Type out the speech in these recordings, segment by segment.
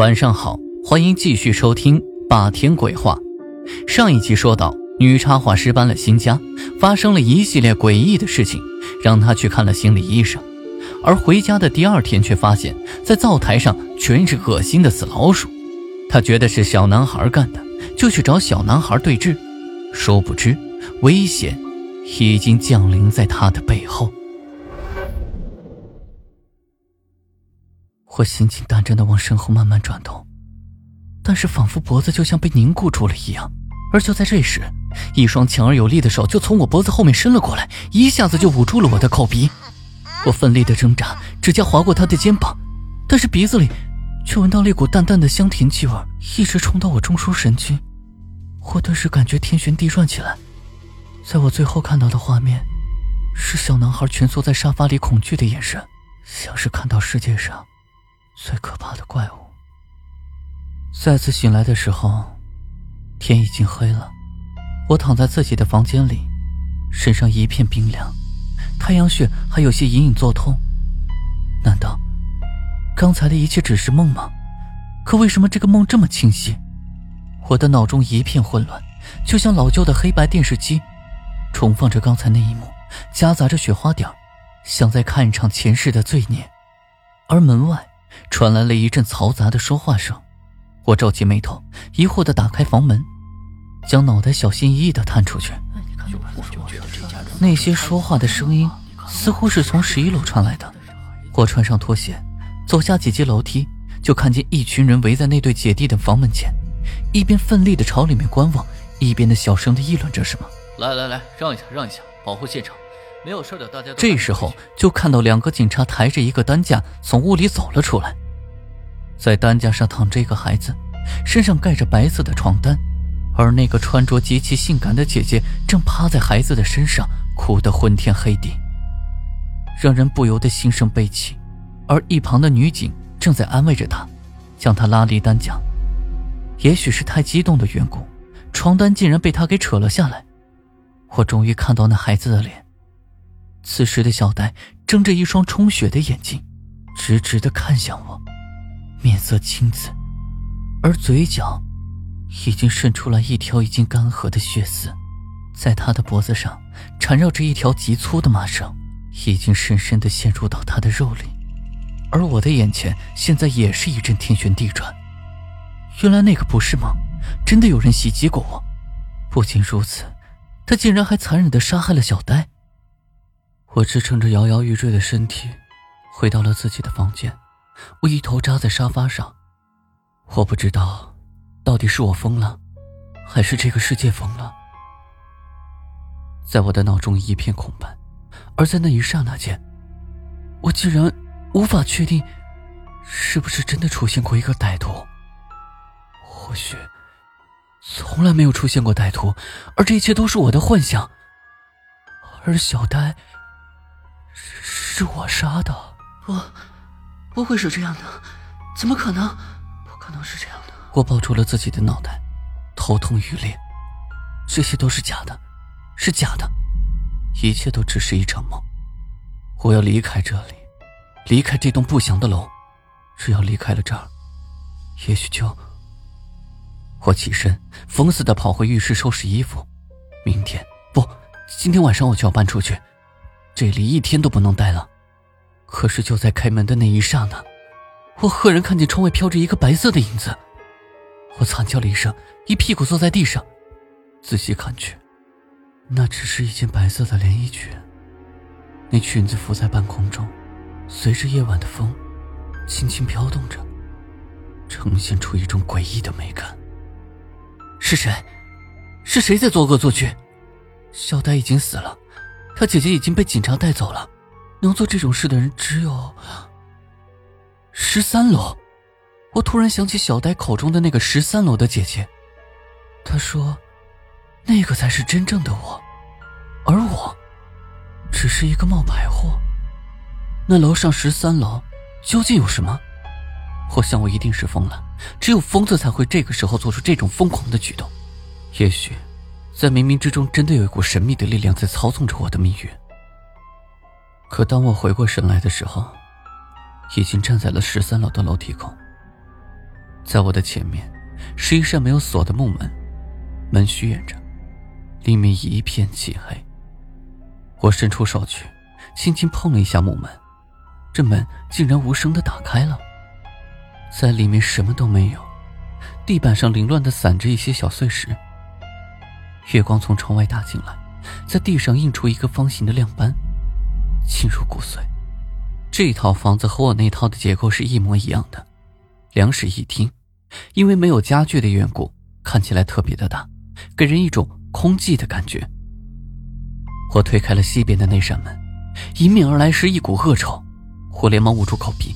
晚上好，欢迎继续收听《霸天鬼话》。上一集说到，女插画师搬了新家，发生了一系列诡异的事情，让她去看了心理医生。而回家的第二天，却发现，在灶台上全是恶心的死老鼠。她觉得是小男孩干的，就去找小男孩对峙。殊不知，危险已经降临在她的背后。我心惊胆战的往身后慢慢转头，但是仿佛脖子就像被凝固住了一样。而就在这时，一双强而有力的手就从我脖子后面伸了过来，一下子就捂住了我的口鼻。我奋力的挣扎，指甲划过他的肩膀，但是鼻子里却闻到了一股淡淡的香甜气味，一直冲到我中枢神经。我顿时感觉天旋地转起来。在我最后看到的画面，是小男孩蜷缩在沙发里，恐惧的眼神，像是看到世界上。最可怕的怪物。再次醒来的时候，天已经黑了。我躺在自己的房间里，身上一片冰凉，太阳穴还有些隐隐作痛。难道刚才的一切只是梦吗？可为什么这个梦这么清晰？我的脑中一片混乱，就像老旧的黑白电视机，重放着刚才那一幕，夹杂着雪花点像在看一场前世的罪孽。而门外。传来了一阵嘈杂的说话声，我皱起眉头，疑惑地打开房门，将脑袋小心翼翼地探出去。那些说话的声音似乎是从十一楼传来的。我穿上拖鞋，走下几级楼梯，就看见一群人围在那对姐弟的房门前，一边奋力地朝里面观望，一边的小声地议论着什么。来来来，让一下，让一下，保护现场。没有事的，大家。这时候就看到两个警察抬着一个担架从屋里走了出来，在担架上躺着一个孩子，身上盖着白色的床单，而那个穿着极其性感的姐姐正趴在孩子的身上，哭得昏天黑地，让人不由得心生悲戚。而一旁的女警正在安慰着她，将她拉离担架。也许是太激动的缘故，床单竟然被她给扯了下来。我终于看到那孩子的脸。此时的小呆睁着一双充血的眼睛，直直的看向我，面色青紫，而嘴角已经渗出来一条已经干涸的血丝，在他的脖子上缠绕着一条极粗的麻绳，已经深深的陷入到他的肉里。而我的眼前现在也是一阵天旋地转，原来那个不是梦，真的有人袭击过我。不仅如此，他竟然还残忍的杀害了小呆。我支撑着摇摇欲坠的身体，回到了自己的房间。我一头扎在沙发上，我不知道，到底是我疯了，还是这个世界疯了。在我的脑中一片空白，而在那一刹那间，我竟然无法确定，是不是真的出现过一个歹徒。或许，从来没有出现过歹徒，而这一切都是我的幻想。而小呆。是我杀的，不，不会是这样的，怎么可能？不可能是这样的。我抱住了自己的脑袋，头痛欲裂。这些都是假的，是假的，一切都只是一场梦。我要离开这里，离开这栋不祥的楼。只要离开了这儿，也许就……我起身，疯似的跑回浴室收拾衣服。明天不，今天晚上我就要搬出去。这里一天都不能待了，可是就在开门的那一刹那，我赫然看见窗外飘着一个白色的影子。我惨叫了一声，一屁股坐在地上。仔细看去，那只是一件白色的连衣裙。那裙子浮在半空中，随着夜晚的风，轻轻飘动着，呈现出一种诡异的美感。是谁？是谁在作恶作剧？小呆已经死了。他姐姐已经被警察带走了，能做这种事的人只有十三楼。我突然想起小呆口中的那个十三楼的姐姐，她说，那个才是真正的我，而我只是一个冒牌货。那楼上十三楼究竟有什么？我想我一定是疯了，只有疯子才会这个时候做出这种疯狂的举动。也许。在冥冥之中，真的有一股神秘的力量在操纵着我的命运。可当我回过神来的时候，已经站在了十三楼的楼梯口。在我的前面是一扇没有锁的木门，门虚掩着，里面一片漆黑。我伸出手去，轻轻碰了一下木门，这门竟然无声的打开了。在里面什么都没有，地板上凌乱的散着一些小碎石。月光从窗外打进来，在地上映出一个方形的亮斑，沁入骨髓。这套房子和我那套的结构是一模一样的，两室一厅，因为没有家具的缘故，看起来特别的大，给人一种空寂的感觉。我推开了西边的那扇门，迎面而来是一股恶臭，我连忙捂住口鼻。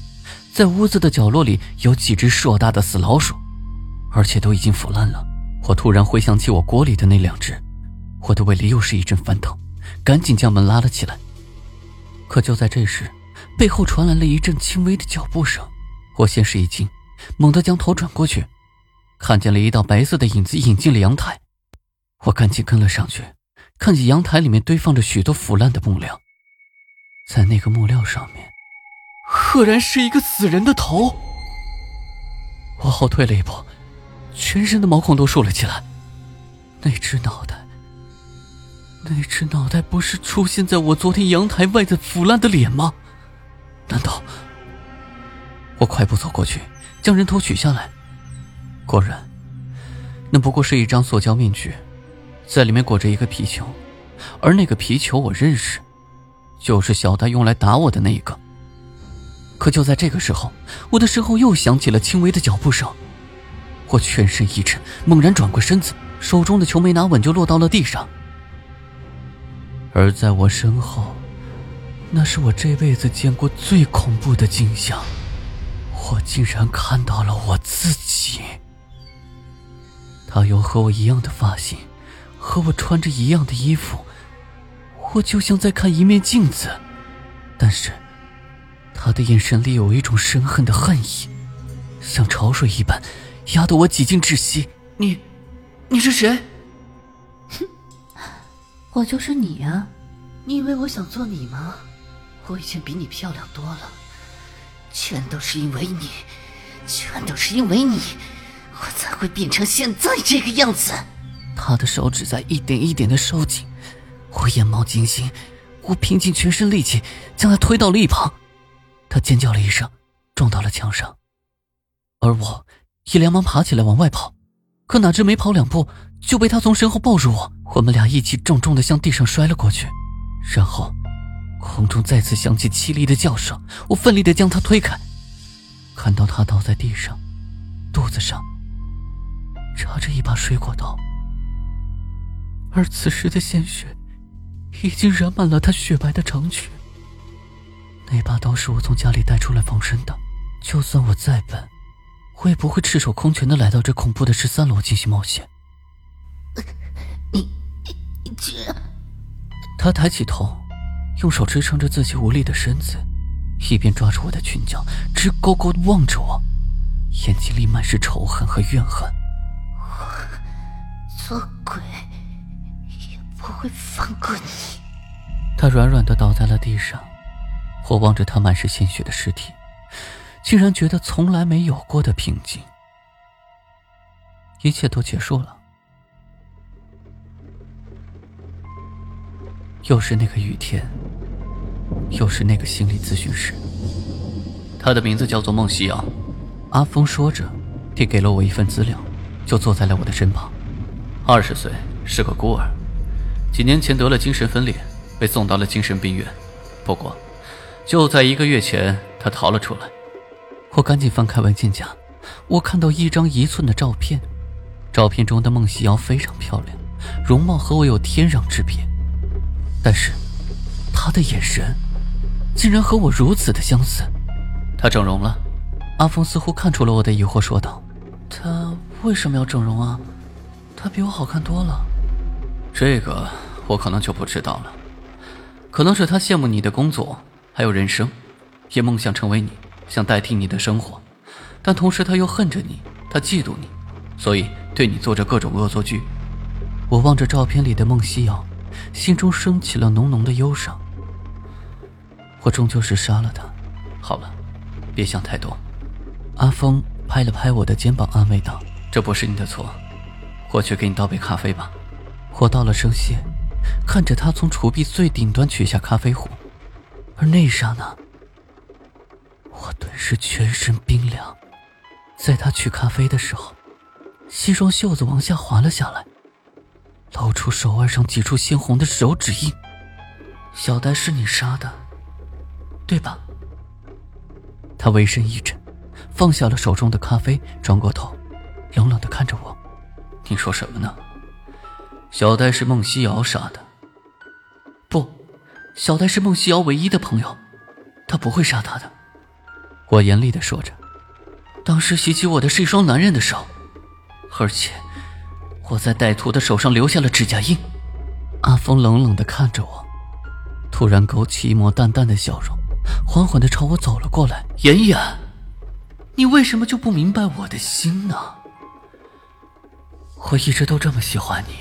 在屋子的角落里有几只硕大的死老鼠，而且都已经腐烂了。我突然回想起我锅里的那两只，我的胃里又是一阵翻腾，赶紧将门拉了起来。可就在这时，背后传来了一阵轻微的脚步声。我先是一惊，猛地将头转过去，看见了一道白色的影子引进了阳台。我赶紧跟了上去，看见阳台里面堆放着许多腐烂的木料，在那个木料上面。赫然是一个死人的头！我后退了一步，全身的毛孔都竖了起来。那只脑袋，那只脑袋不是出现在我昨天阳台外的腐烂的脸吗？难道……我快步走过去，将人头取下来。果然，那不过是一张塑胶面具，在里面裹着一个皮球，而那个皮球我认识，就是小戴用来打我的那一个。可就在这个时候，我的身后又响起了轻微的脚步声，我全身一震，猛然转过身子，手中的球没拿稳就落到了地上。而在我身后，那是我这辈子见过最恐怖的景象，我竟然看到了我自己。他有和我一样的发型，和我穿着一样的衣服，我就像在看一面镜子，但是。他的眼神里有一种深恨的恨意，像潮水一般，压得我几近窒息。你，你是谁？哼，我就是你啊！你以为我想做你吗？我以前比你漂亮多了，全都是因为你，全都是因为你，我才会变成现在这个样子。他的手指在一点一点的收紧，我眼冒金星，我拼尽全身力气将他推到了一旁。他尖叫了一声，撞到了墙上，而我也连忙爬起来往外跑，可哪知没跑两步就被他从身后抱住我，我们俩一起重重的向地上摔了过去，然后空中再次响起凄厉的叫声，我奋力的将他推开，看到他倒在地上，肚子上插着一把水果刀，而此时的鲜血已经染满了他雪白的长裙。那把刀是我从家里带出来防身的，就算我再笨，我也不会赤手空拳的来到这恐怖的十三楼进行冒险。你，你居然……他抬起头，用手支撑着自己无力的身子，一边抓住我的裙角，直勾勾的望着我，眼睛里满是仇恨和怨恨。我做鬼也不会放过你。他软软的倒在了地上。我望着他满是鲜血的尸体，竟然觉得从来没有过的平静。一切都结束了。又是那个雨天，又是那个心理咨询师。他的名字叫做孟西阳。阿峰说着，递给了我一份资料，就坐在了我的身旁。二十岁，是个孤儿，几年前得了精神分裂，被送到了精神病院。不过。就在一个月前，他逃了出来。我赶紧翻开文件夹，我看到一张一寸的照片，照片中的孟西瑶非常漂亮，容貌和我有天壤之别。但是，她的眼神，竟然和我如此的相似。她整容了。阿峰似乎看出了我的疑惑，说道：“她为什么要整容啊？她比我好看多了。”这个我可能就不知道了，可能是她羡慕你的工作。还有人生，也梦想成为你，想代替你的生活，但同时他又恨着你，他嫉妒你，所以对你做着各种恶作剧。我望着照片里的孟西瑶，心中升起了浓浓的忧伤。我终究是杀了他。好了，别想太多。阿峰拍了拍我的肩膀，安慰道：“这不是你的错，我去给你倒杯咖啡吧。”我道了声谢，看着他从厨壁最顶端取下咖啡壶，而那一刹那，我顿时全身冰凉。在他取咖啡的时候，西装袖子往下滑了下来，露出手腕上几处鲜红的手指印。小呆是你杀的，对吧？他微身一震，放下了手中的咖啡，转过头，冷冷的看着我：“你说什么呢？小呆是孟西瑶杀的？不，小呆是孟西瑶唯一的朋友，他不会杀他的。”我严厉的说着。当时袭击我的是一双男人的手，而且我在歹徒的手上留下了指甲印。阿峰冷冷的看着我，突然勾起一抹淡淡的笑容，缓缓的朝我走了过来。妍妍，你为什么就不明白我的心呢？我一直都这么喜欢你，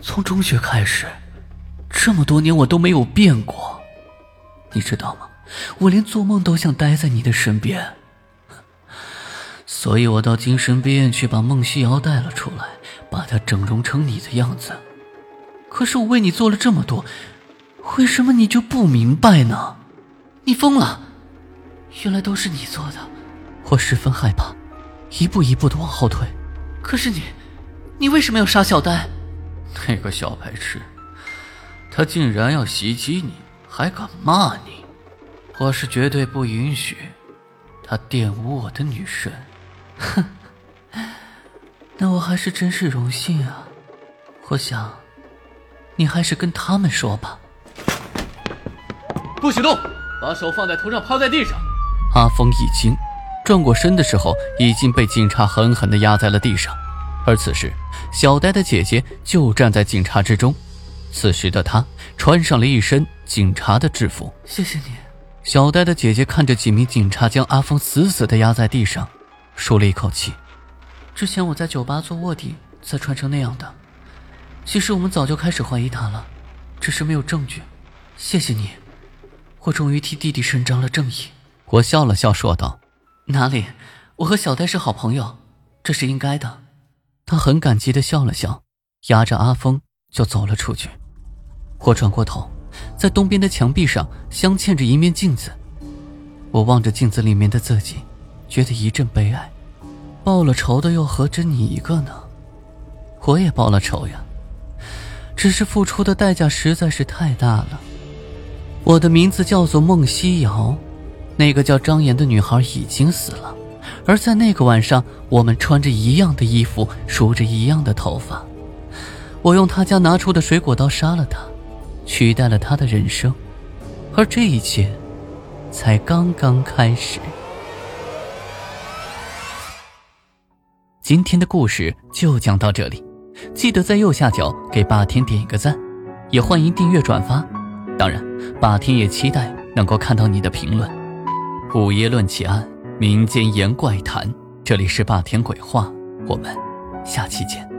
从中学开始，这么多年我都没有变过，你知道吗？我连做梦都想待在你的身边。所以我到精神病院去把孟西瑶带了出来，把她整容成你的样子。可是我为你做了这么多，为什么你就不明白呢？你疯了！原来都是你做的，我十分害怕，一步一步的往后退。可是你，你为什么要杀小呆？那个小白痴，他竟然要袭击你，还敢骂你！我是绝对不允许他玷污我的女神。哼，那我还是真是荣幸啊！我想，你还是跟他们说吧。不许动，把手放在头上，趴在地上。阿峰一惊，转过身的时候，已经被警察狠狠地压在了地上。而此时，小呆的姐姐就站在警察之中。此时的她穿上了一身警察的制服。谢谢你，小呆的姐姐看着几名警察将阿峰死死地压在地上。舒了一口气。之前我在酒吧做卧底，才穿成那样的。其实我们早就开始怀疑他了，只是没有证据。谢谢你，我终于替弟弟伸张了正义。我笑了笑，说道：“哪里，我和小呆是好朋友，这是应该的。”他很感激的笑了笑，压着阿峰就走了出去。我转过头，在东边的墙壁上镶嵌着一面镜子。我望着镜子里面的自己。觉得一阵悲哀，报了仇的又何止你一个呢？我也报了仇呀，只是付出的代价实在是太大了。我的名字叫做孟西瑶，那个叫张岩的女孩已经死了，而在那个晚上，我们穿着一样的衣服，梳着一样的头发。我用他家拿出的水果刀杀了他，取代了他的人生，而这一切，才刚刚开始。今天的故事就讲到这里，记得在右下角给霸天点一个赞，也欢迎订阅转发。当然，霸天也期待能够看到你的评论。午夜论奇案，民间言怪谈，这里是霸天鬼话，我们下期见。